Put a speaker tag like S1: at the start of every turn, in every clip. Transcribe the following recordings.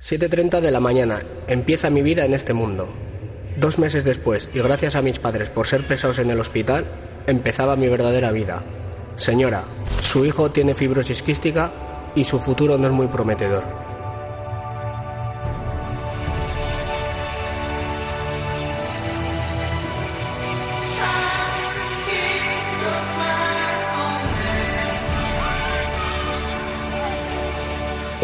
S1: 7.30 de la mañana. Empieza mi vida en este mundo. Dos meses después, y gracias a mis padres por ser pesados en el hospital, empezaba mi verdadera vida. Señora, su hijo tiene fibrosis quística y su futuro no es muy prometedor.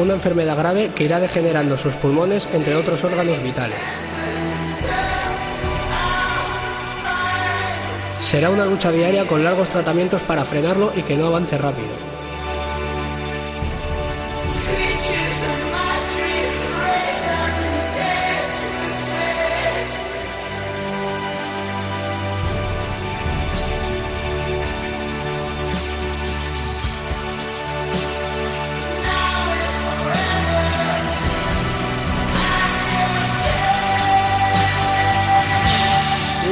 S1: Una enfermedad grave que irá degenerando sus pulmones entre otros órganos vitales. Será una lucha diaria con largos tratamientos para frenarlo y que no avance rápido.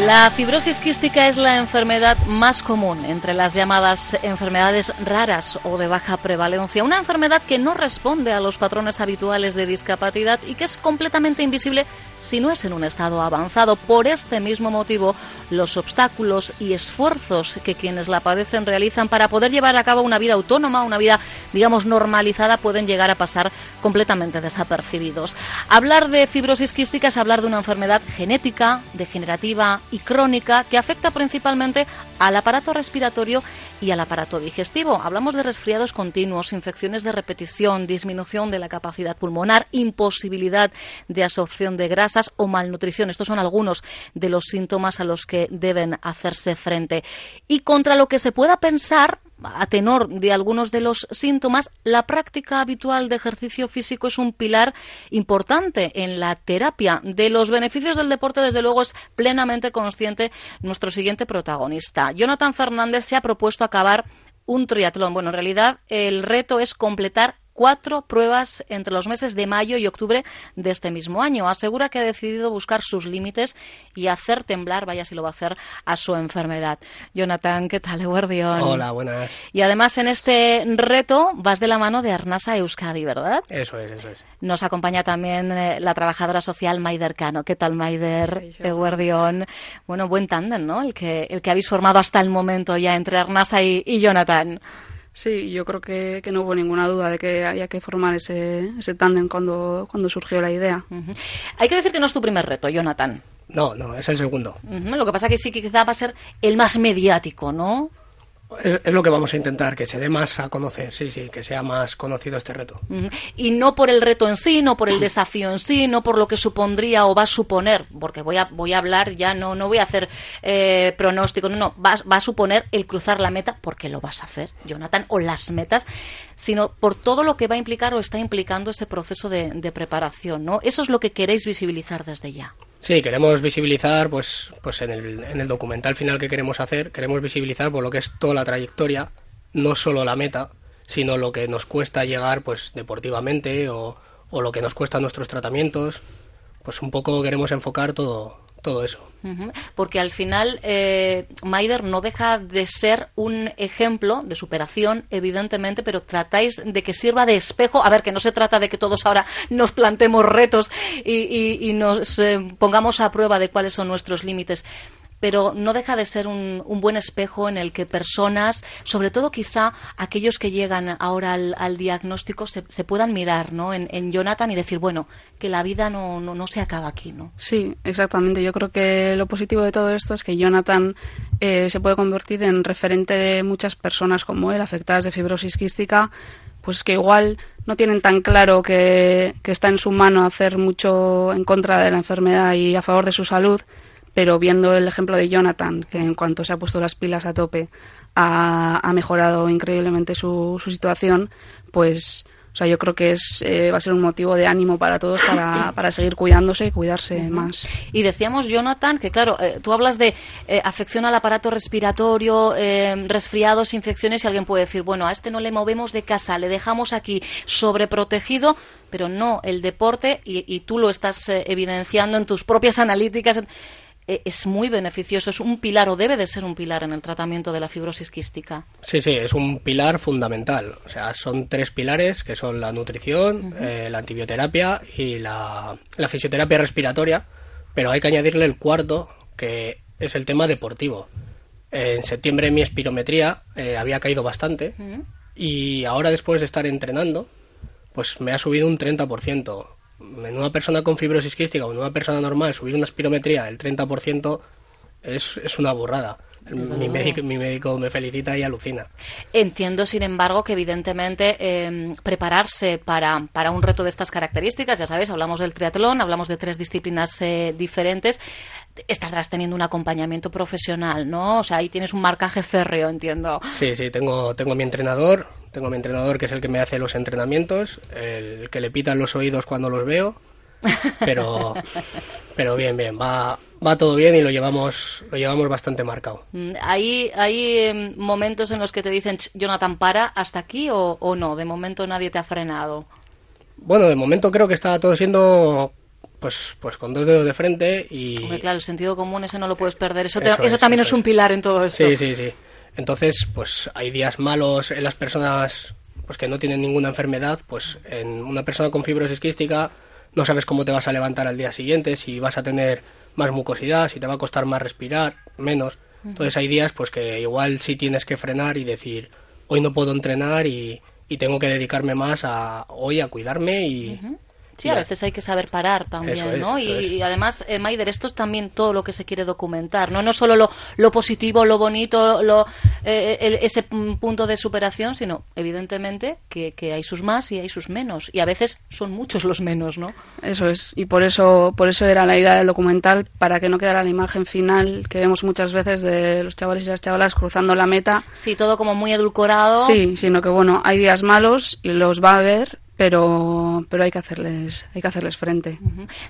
S2: La fibrosis quística es la enfermedad más común entre las llamadas enfermedades raras o de baja prevalencia. Una enfermedad que no responde a los patrones habituales de discapacidad y que es completamente invisible si no es en un estado avanzado. Por este mismo motivo, los obstáculos y esfuerzos que quienes la padecen realizan para poder llevar a cabo una vida autónoma, una vida, digamos, normalizada, pueden llegar a pasar completamente desapercibidos. Hablar de fibrosis quística es hablar de una enfermedad genética, degenerativa crónica que afecta principalmente al aparato respiratorio y al aparato digestivo. Hablamos de resfriados continuos, infecciones de repetición, disminución de la capacidad pulmonar, imposibilidad de absorción de grasas o malnutrición. Estos son algunos de los síntomas a los que deben hacerse frente. Y contra lo que se pueda pensar, a tenor de algunos de los síntomas, la práctica habitual de ejercicio físico es un pilar importante en la terapia. De los beneficios del deporte, desde luego, es plenamente consciente nuestro siguiente protagonista. Jonathan Fernández se ha propuesto acabar un triatlón. Bueno, en realidad el reto es completar cuatro pruebas entre los meses de mayo y octubre de este mismo año. Asegura que ha decidido buscar sus límites y hacer temblar, vaya si lo va a hacer, a su enfermedad. Jonathan, ¿qué tal, Eguardión?
S1: Hola, buenas.
S2: Y además en este reto vas de la mano de Arnasa Euskadi, ¿verdad?
S1: Eso es, eso es.
S2: Nos acompaña también eh, la trabajadora social Maider Cano. ¿Qué tal, Maider? Eguardión. Bueno, buen tándem, ¿no? El que, el que habéis formado hasta el momento ya entre Arnasa y, y Jonathan.
S3: Sí, yo creo que, que, no hubo ninguna duda de que había que formar ese, ese tándem cuando, cuando surgió la idea.
S2: Uh -huh. Hay que decir que no es tu primer reto, Jonathan.
S1: No, no, es el segundo.
S2: Uh -huh. Lo que pasa es que sí que quizá va a ser el más mediático, ¿no?
S1: Es, lo que vamos a intentar, que se dé más a conocer, sí, sí, que sea más conocido este reto.
S2: Y no por el reto en sí, no por el desafío en sí, no por lo que supondría o va a suponer, porque voy a, voy a hablar ya, no, no voy a hacer eh, pronóstico, no, no, va, va a suponer el cruzar la meta, porque lo vas a hacer, Jonathan, o las metas, sino por todo lo que va a implicar o está implicando ese proceso de preparación, ¿no? Eso es lo que queréis visibilizar desde ya.
S1: Sí, queremos visibilizar, pues, pues en el, en el documental final que queremos hacer, queremos visibilizar por lo que es toda la trayectoria, no solo la meta, sino lo que nos cuesta llegar, pues, deportivamente o, o lo que nos cuesta nuestros tratamientos. Pues un poco queremos enfocar todo, todo eso.
S2: Porque al final, eh, Maider no deja de ser un ejemplo de superación, evidentemente, pero tratáis de que sirva de espejo. A ver, que no se trata de que todos ahora nos plantemos retos y, y, y nos eh, pongamos a prueba de cuáles son nuestros límites pero no deja de ser un, un, buen espejo en el que personas, sobre todo quizá aquellos que llegan ahora al, al diagnóstico, se, puedan mirar ¿no? En, en, Jonathan y decir, bueno, que la vida no, no, no, se acaba aquí. ¿no?
S3: Sí, exactamente. Yo creo que lo positivo de todo esto es que Jonathan eh, se puede convertir en referente de muchas personas como él, afectadas de fibrosis quística, pues que igual no tienen tan claro que, que está en su mano hacer mucho en contra de la enfermedad y a favor de su salud, pero viendo el ejemplo de Jonathan, que en cuanto se ha puesto las pilas a tope, ha, mejorado increíblemente su, su situación, pues o sea, yo creo que es eh, va a ser un motivo de ánimo para todos para, para seguir cuidándose y cuidarse más.
S2: Y decíamos, Jonathan, que claro, eh, tú hablas de eh, afección al aparato respiratorio, resfriados, infecciones, y alguien puede decir, bueno, a este no le movemos de casa, le dejamos aquí sobreprotegido, pero no, el deporte, y, y tú lo estás evidenciando en tus propias analíticas es muy beneficioso, es un pilar o debe de ser un pilar en el tratamiento de la fibrosis quística.
S1: Sí, sí, es un pilar fundamental. O sea, son tres pilares que son la nutrición, eh, la antibioterapia y la, fisioterapia respiratoria, pero hay que añadirle el cuarto, que es el tema deportivo. En septiembre mi espirometría eh, había caído bastante y ahora después de estar entrenando, pues me ha subido un 30% en una persona con fibrosis quística o en una persona normal subir una espirometría del 30% es, es una burrada. Mi médico, mi médico, me felicita y alucina.
S2: Entiendo, sin embargo, que evidentemente em, prepararse para, para, un reto de estas características, ya sabéis, hablamos del triatlón, hablamos de tres disciplinas eh, diferentes, estarás teniendo un acompañamiento profesional, ¿no? O sea, ahí tienes un marcaje férreo, entiendo.
S1: Sí, sí, tengo, tengo mi entrenador, tengo mi entrenador que es el que me hace los entrenamientos, el que le pitan los oídos cuando los veo, pero, pero bien, bien, va, va todo bien y lo llevamos, lo llevamos bastante marcado.
S2: Mm, ¿Hay, hay em, momentos en los que te dicen, Jonathan, para hasta aquí o, o no? De momento nadie te ha frenado.
S1: Bueno, de momento creo que está todo siendo pues, pues con dos dedos de frente y...
S2: Hombre, claro, el sentido común ese no lo puedes perder. Eso, eso, también es un pilar en todo esto.
S1: Sí, sí, sí. Entonces, pues hay días malos en las personas pues que no tienen ninguna enfermedad, pues en una persona con fibrosis quística no sabes cómo te vas a levantar al día siguiente, si vas a tener más mucosidad, si te va a costar más respirar, menos. Entonces hay días pues que igual sí tienes que frenar y decir, hoy no puedo entrenar y, y tengo que dedicarme más a hoy a cuidarme y,
S2: Sí, a veces hay que saber parar también, ¿no? Y, además, eh, Maider, esto es también todo lo que se quiere documentar, ¿no? No solo lo, lo positivo, lo bonito, lo, eh, ese punto de superación, sino, evidentemente, que, que, hay sus más y hay sus menos. Y a veces son muchos los menos, ¿no?
S3: Eso es. Y por eso, por eso era la idea del documental, para que no quedara la imagen final que vemos muchas veces de los chavales y las chavalas cruzando la meta.
S2: Sí, todo como muy edulcorado.
S3: Sí, sino que, bueno, hay días malos y los va a haber pero pero hay que hacerles hay que hacerles frente.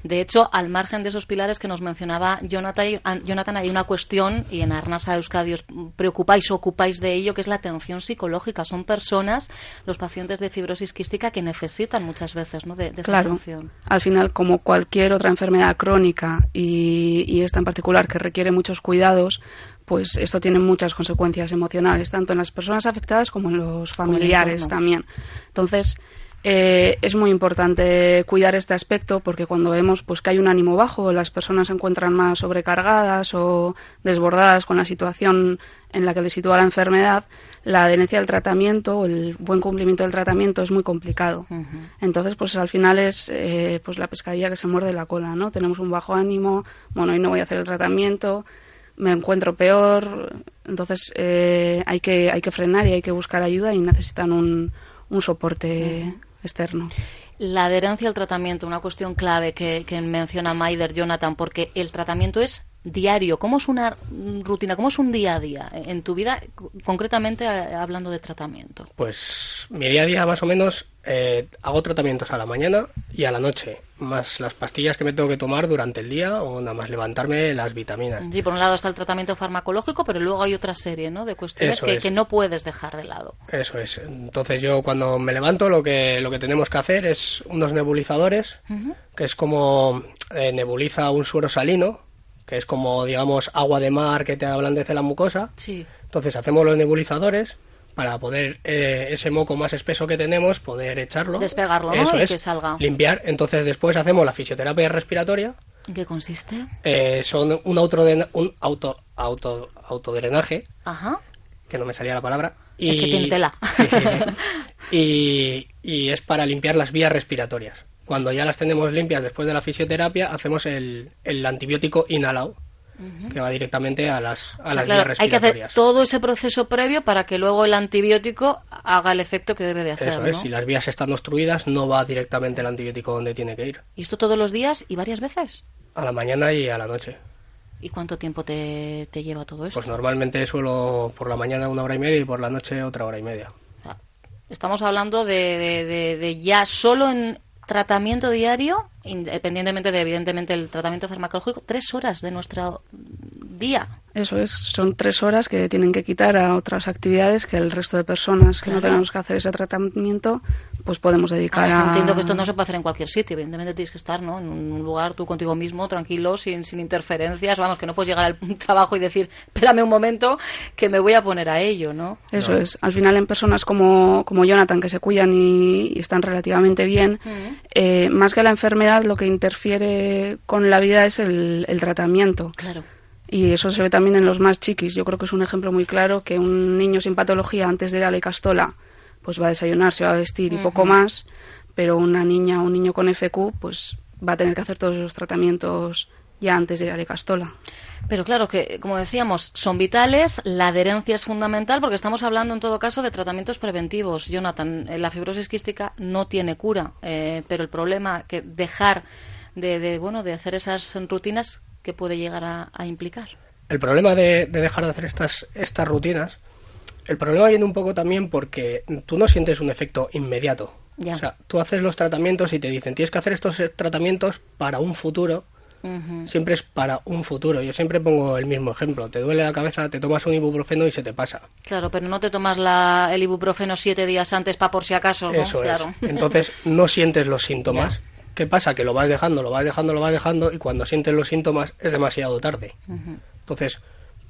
S2: De hecho al margen de esos pilares que nos mencionaba Jonathan, Jonathan hay una cuestión y en Arnasa Euskadi os preocupáis o ocupáis de ello que es la atención psicológica. Son personas los pacientes de fibrosis quística que necesitan muchas veces ¿no? de, esa atención.
S3: Al final como cualquier otra enfermedad crónica y, y esta en particular que requiere muchos cuidados pues esto tiene muchas consecuencias emocionales tanto en las personas afectadas como en los familiares también. Entonces eh, es muy importante cuidar este aspecto porque cuando vemos pues que hay un ánimo bajo, las personas se encuentran más sobrecargadas o desbordadas con la situación en la que les sitúa la enfermedad, la adherencia al tratamiento, el buen cumplimiento del tratamiento es muy complicado. Entonces, pues al final es eh, pues la pescadilla que se muerde la cola, ¿no? Tenemos un bajo ánimo, bueno, hoy no voy a hacer el tratamiento, me encuentro peor, entonces eh, hay que hay que frenar y hay que buscar ayuda y necesitan un, un soporte externo.
S2: La adherencia al tratamiento, una cuestión clave que, menciona Maider Jonathan, porque el tratamiento es diario. ¿Cómo es una rutina? ¿Cómo es un día a día en tu vida, concretamente eh, hablando de tratamiento?
S1: Pues mi día a día más o menos eh, hago tratamientos a la mañana y a la noche, más las pastillas que me tengo que tomar durante el día o nada más levantarme las vitaminas.
S2: Sí, por un lado está el tratamiento farmacológico, pero luego hay otra serie ¿no? de cuestiones que, no puedes dejar de lado.
S1: Eso es. Entonces yo cuando me levanto lo que, lo que tenemos que hacer es unos nebulizadores, que es como eh, nebuliza un suero salino, que es como, digamos, agua de mar que te ablandece la mucosa.
S2: Sí.
S1: Entonces hacemos los nebulizadores para poder eh, ese moco más espeso que tenemos, poder echarlo.
S2: Despegarlo, ¿no? y que salga.
S1: Limpiar. Entonces después hacemos la fisioterapia respiratoria.
S2: ¿En qué consiste?
S1: Eh, son un, auto, un auto, auto, autodrenaje.
S2: Ajá.
S1: Que no me salía la palabra.
S2: Y, es que tiene tela.
S1: y, y es para limpiar las vías respiratorias. Cuando ya las tenemos limpias después de la fisioterapia, hacemos el, el antibiótico inhalado que va directamente a las, a las vías respiratorias.
S2: Hay que hacer todo ese proceso previo para que luego el antibiótico haga el efecto que debe de hacer.
S1: Eso es, si las vías están obstruidas, no va directamente el antibiótico donde tiene que ir.
S2: ¿Y esto todos los días y varias veces?
S1: A la mañana y a la noche.
S2: ¿Y cuánto tiempo te, te lleva todo esto?
S1: Pues normalmente suelo por la mañana una hora y media y por la noche otra hora y media.
S2: Estamos hablando de, de, de, ya solo en tratamiento diario, independientemente de, evidentemente, el tratamiento farmacológico, tres horas de nuestro día.
S3: Eso es, son tres horas que tienen que quitar a otras actividades que el resto de personas que no tenemos que hacer ese tratamiento, pues podemos dedicar a...
S2: Entiendo que esto no se puede hacer en cualquier sitio, evidentemente tienes que estar ¿no? en un lugar tú contigo mismo, tranquilo, sin, sin interferencias, vamos, que no puedes llegar al trabajo y decir, espérame un momento que me voy a poner a ello, ¿no?
S3: Eso es, al final en personas como, como Jonathan, que se cuidan y, están relativamente bien, eh, más que la enfermedad, lo que interfiere con la vida es el, el tratamiento.
S2: Claro.
S3: Y eso se ve también en los más chiquis. Yo creo que es un ejemplo muy claro que un niño sin patología antes de ir a la castola pues va a desayunar, se va a vestir y poco más, pero una niña o un niño con FQ pues va a tener que hacer todos los tratamientos ya antes de ir a la castola.
S2: Pero claro que, como decíamos, son vitales, la adherencia es fundamental porque estamos hablando en todo caso de tratamientos preventivos. Jonathan, eh, la fibrosis quística no tiene cura, eh, pero el problema que dejar de, de, bueno, de hacer esas rutinas que puede llegar a, implicar.
S1: El problema de, dejar de hacer estas, estas rutinas, el problema viene un poco también porque tú no sientes un efecto inmediato. O sea, tú haces los tratamientos y te dicen, tienes que hacer estos tratamientos para un futuro. Siempre es para un futuro. Yo siempre pongo el mismo ejemplo. Te duele la cabeza, te tomas un ibuprofeno y se te pasa.
S2: Claro, pero no te tomas la, el ibuprofeno siete días antes para por si acaso.
S1: Eso es. Entonces no sientes los síntomas. ¿Qué pasa? Que lo vas dejando, lo vas dejando, lo vas dejando y cuando sientes los síntomas es demasiado tarde. Entonces,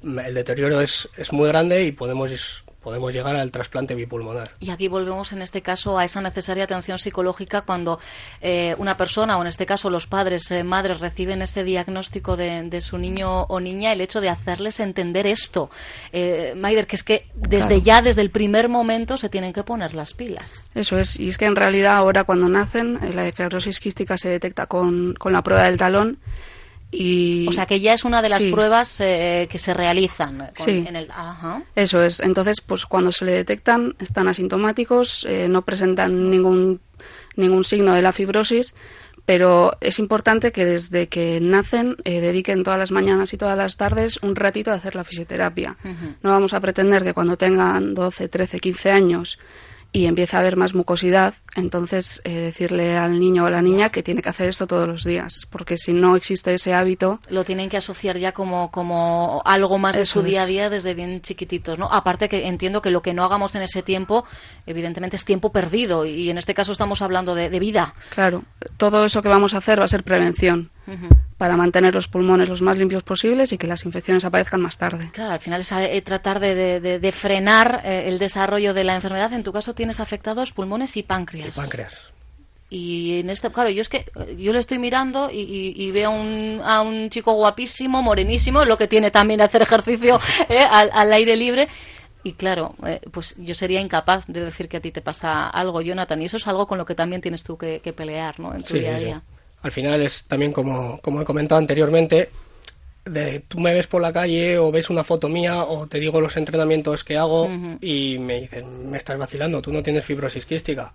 S1: el deterioro es, es muy grande y podemos podemos llegar al trasplante bipulmonar.
S2: Y aquí volvemos en este caso a esa necesaria atención psicológica cuando eh, una persona, o en este caso los padres, eh, madres, reciben ese diagnóstico de, su niño o niña, el hecho de hacerles entender esto. Eh, Maider, que es que desde ya, desde el primer momento, se tienen que poner las pilas.
S3: Eso es, y es que en realidad ahora cuando nacen, la fibrosis quística se detecta con, con la prueba del talón
S2: o sea que ya es una de las pruebas eh, que se realizan
S3: en el eso es. Entonces pues cuando se le detectan están asintomáticos eh, no presentan ningún ningún signo de la fibrosis pero es importante que desde que nacen eh, dediquen todas las mañanas y todas las tardes un ratito a hacer la fisioterapia. No vamos a pretender que cuando tengan 12, 13, 15 años y empieza a haber más mucosidad, entonces eh, decirle al niño o a la niña que tiene que hacer esto todos los días, porque si no existe ese hábito...
S2: Lo tienen que asociar ya como, como algo más de su día a día desde bien chiquititos, ¿no? Aparte que entiendo que lo que no hagamos en ese tiempo, evidentemente es tiempo perdido, y en este caso estamos hablando de, de vida.
S3: Claro, todo eso que vamos a hacer va a ser prevención para mantener los pulmones los más limpios posibles y que las infecciones aparezcan más tarde.
S2: Claro, al final es eh, tratar de, frenar eh, el desarrollo de la enfermedad. En tu caso tienes afectados pulmones y páncreas.
S1: Y páncreas.
S2: Y en este, claro, yo es que eh, yo le estoy mirando y, veo un, a un chico guapísimo, morenísimo, lo que tiene también hacer ejercicio al, aire libre. Y claro, pues yo sería incapaz de decir que a ti te pasa algo, Jonathan. Y eso es algo con lo que también tienes tú que, pelear, ¿no? En tu día a día
S1: al final es también como, como he comentado anteriormente, de, tú me ves por la calle o ves una foto mía o te digo los entrenamientos que hago y me dicen, me estás vacilando, tú no tienes fibrosis quística.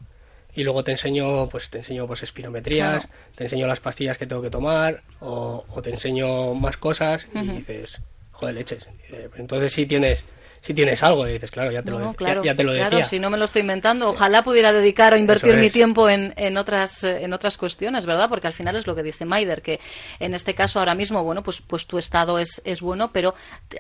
S1: Y luego te enseño, pues te enseño pues espirometrías, te enseño las pastillas que tengo que tomar o, te enseño más cosas y dices, joder, leches. Entonces sí tienes si tienes algo. Y dices, claro, ya te lo, ya, te lo decía. Claro,
S2: si no me lo estoy inventando. Ojalá pudiera dedicar o invertir mi tiempo en, en, otras, en otras cuestiones, ¿verdad? Porque al final es lo que dice Maider, que en este caso ahora mismo, bueno, pues, pues tu estado es, es bueno, pero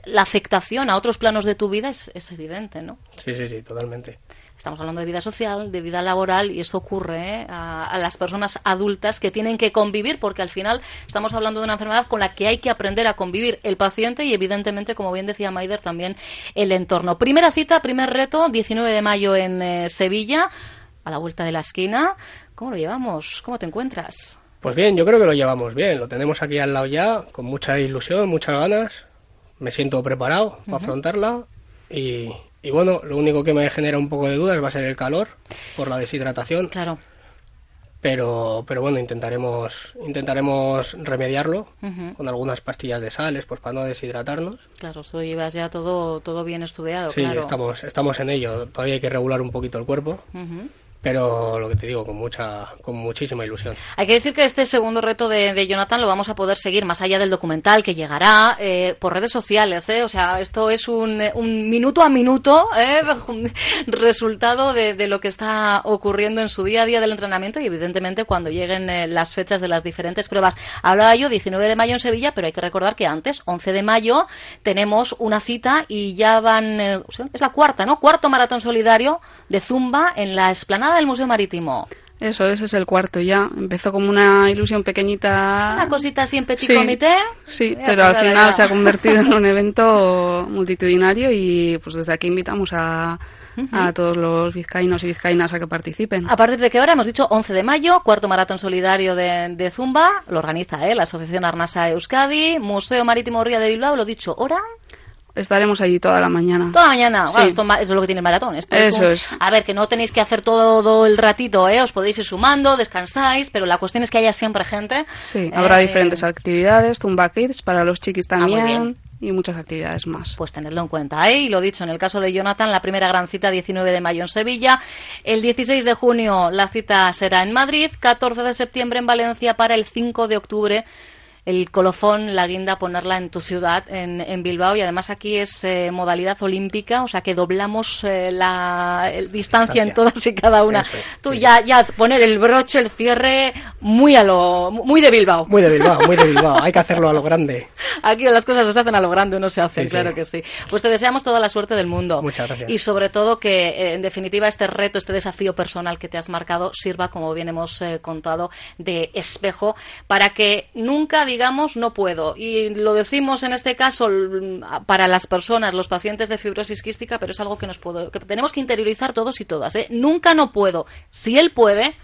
S2: la afectación a otros planos de tu vida es, es evidente, ¿no?
S1: Sí, sí, sí, totalmente.
S2: Estamos hablando de vida social, de vida laboral y esto ocurre ¿eh? a, las personas adultas que tienen que convivir porque al final estamos hablando de una enfermedad con la que hay que aprender a convivir el paciente y evidentemente, como bien decía Maider, también el entorno. Primera cita, primer reto, 19 de mayo en eh, Sevilla, a la vuelta de la esquina. ¿Cómo lo llevamos? ¿Cómo te encuentras?
S1: Pues bien, yo creo que lo llevamos bien. Lo tenemos aquí al lado ya, con mucha ilusión, muchas ganas. Me siento preparado para afrontarla y, y bueno, lo único que me genera un poco de dudas va a ser el calor por la deshidratación.
S2: Claro.
S1: Pero, pero bueno, intentaremos, intentaremos remediarlo con algunas pastillas de sales, pues para no deshidratarnos.
S2: Claro, eso llevas ya todo, todo bien estudiado.
S1: Sí, estamos, estamos en ello. Todavía hay que regular un poquito el cuerpo. Pero lo que te digo, con mucha, con muchísima ilusión.
S2: Hay que decir que este segundo reto de, Jonathan lo vamos a poder seguir más allá del documental que llegará eh, por redes sociales, ¿eh? o sea, esto es un, un minuto a minuto ¿eh? resultado de, de, lo que está ocurriendo en su día a día del entrenamiento y evidentemente cuando lleguen eh, las fechas de las diferentes pruebas. Hablaba yo 19 de mayo en Sevilla, pero hay que recordar que antes, 11 de mayo, tenemos una cita y ya van, eh, es la cuarta, ¿no? Cuarto maratón solidario de Zumba en la esplanada del Museo Marítimo.
S3: Eso, ese es el cuarto ya. Empezó como una ilusión pequeñita.
S2: Una cosita así en petit comité.
S3: Sí, pero al final se ha convertido en un evento multitudinario y pues desde aquí invitamos a, a todos los vizcaínos y vizcaínas a que participen.
S2: ¿A partir de qué hora? Hemos dicho 11 de mayo, cuarto maratón solidario de, Zumba. Lo organiza ¿eh? la Asociación Arnasa Euskadi, Museo Marítimo Ría de Bilbao. Lo dicho, ¿hora?
S3: Estaremos allí toda la mañana.
S2: Toda la mañana. Bueno, esto, eso es lo que tiene el maratón.
S3: eso es,
S2: A ver, que no tenéis que hacer todo el ratito, ¿eh? Os podéis ir sumando, descansáis, pero la cuestión es que haya siempre gente.
S3: Sí, habrá eh, diferentes actividades, Tumba Kids para los chiquis ah, también. y muchas actividades más.
S2: Pues tenerlo en cuenta. ¿eh? Y lo dicho, en el caso de Jonathan, la primera gran cita 19 de mayo en Sevilla, el 16 de junio la cita será en Madrid, 14 de septiembre en Valencia para el 5 de octubre el colofón, la guinda, ponerla en tu ciudad, en, en Bilbao. Y además aquí es eh, modalidad olímpica, o sea que doblamos eh, la distancia en todas y cada una. Tú ya, ya poner el broche, el cierre, muy a lo, muy de Bilbao.
S1: Muy de Bilbao, muy de Bilbao. Hay que hacerlo a lo grande.
S2: Aquí las cosas se hacen a lo grande, no se hacen, claro que sí. Pues te deseamos toda la suerte del mundo.
S1: Muchas gracias.
S2: Y sobre todo que, eh, en definitiva, este reto, este desafío personal que te has marcado sirva, como bien hemos contado, de espejo para que nunca digamos no puedo. Y lo decimos en este caso para las personas, los pacientes de fibrosis quística, pero es algo que nos puedo, que tenemos que interiorizar todos y todas. ¿eh? Nunca no puedo. Si él puede,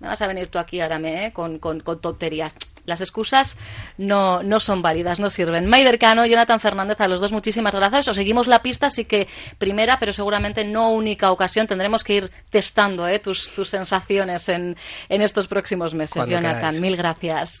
S2: me vas a venir tú aquí ahora ¿eh? con, con, con tonterías. Las excusas no, no son válidas, no sirven. Maider Cano, Jonathan Fernández, a los dos muchísimas gracias. Os seguimos la pista, así que primera, pero seguramente no única ocasión, tendremos que ir testando ¿eh? tus, tus sensaciones en, en estos próximos meses. Jonathan, mil gracias.